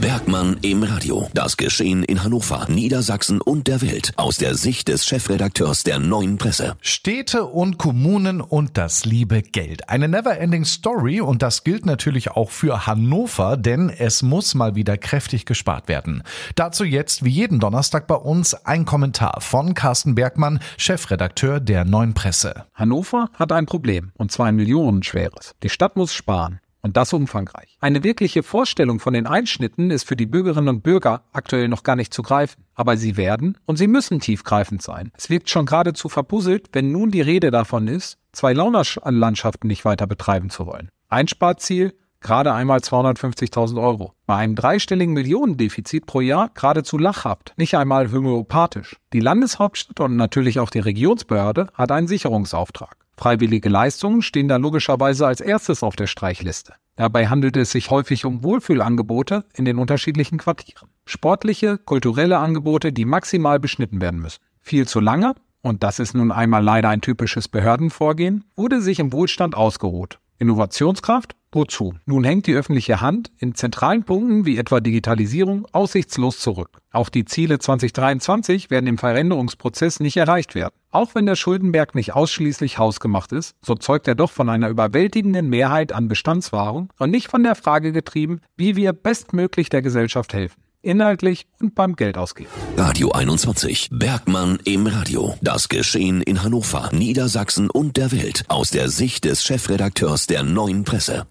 Bergmann im Radio. Das Geschehen in Hannover, Niedersachsen und der Welt aus der Sicht des Chefredakteurs der Neuen Presse. Städte und Kommunen und das liebe Geld. Eine never-ending Story und das gilt natürlich auch für Hannover, denn es muss mal wieder kräftig gespart werden. Dazu jetzt wie jeden Donnerstag bei uns ein Kommentar von Carsten Bergmann, Chefredakteur der Neuen Presse. Hannover hat ein Problem und zwar ein millionenschweres. Die Stadt muss sparen. Und das umfangreich. Eine wirkliche Vorstellung von den Einschnitten ist für die Bürgerinnen und Bürger aktuell noch gar nicht zu greifen. Aber sie werden und sie müssen tiefgreifend sein. Es wirkt schon geradezu verpuzzelt, wenn nun die Rede davon ist, zwei Launerlandschaften nicht weiter betreiben zu wollen. Einsparziel, gerade einmal 250.000 Euro. Bei einem dreistelligen Millionendefizit pro Jahr geradezu lachhaft, nicht einmal homöopathisch. Die Landeshauptstadt und natürlich auch die Regionsbehörde hat einen Sicherungsauftrag. Freiwillige Leistungen stehen da logischerweise als erstes auf der Streichliste. Dabei handelt es sich häufig um Wohlfühlangebote in den unterschiedlichen Quartieren. Sportliche, kulturelle Angebote, die maximal beschnitten werden müssen. Viel zu lange, und das ist nun einmal leider ein typisches Behördenvorgehen, wurde sich im Wohlstand ausgeruht. Innovationskraft? Wozu? Nun hängt die öffentliche Hand in zentralen Punkten wie etwa Digitalisierung aussichtslos zurück. Auch die Ziele 2023 werden im Veränderungsprozess nicht erreicht werden. Auch wenn der Schuldenberg nicht ausschließlich hausgemacht ist, so zeugt er doch von einer überwältigenden Mehrheit an Bestandswahrung und nicht von der Frage getrieben, wie wir bestmöglich der Gesellschaft helfen inhaltlich und beim Geldausgeben. Radio 21. Bergmann im Radio. Das Geschehen in Hannover, Niedersachsen und der Welt aus der Sicht des Chefredakteurs der Neuen Presse.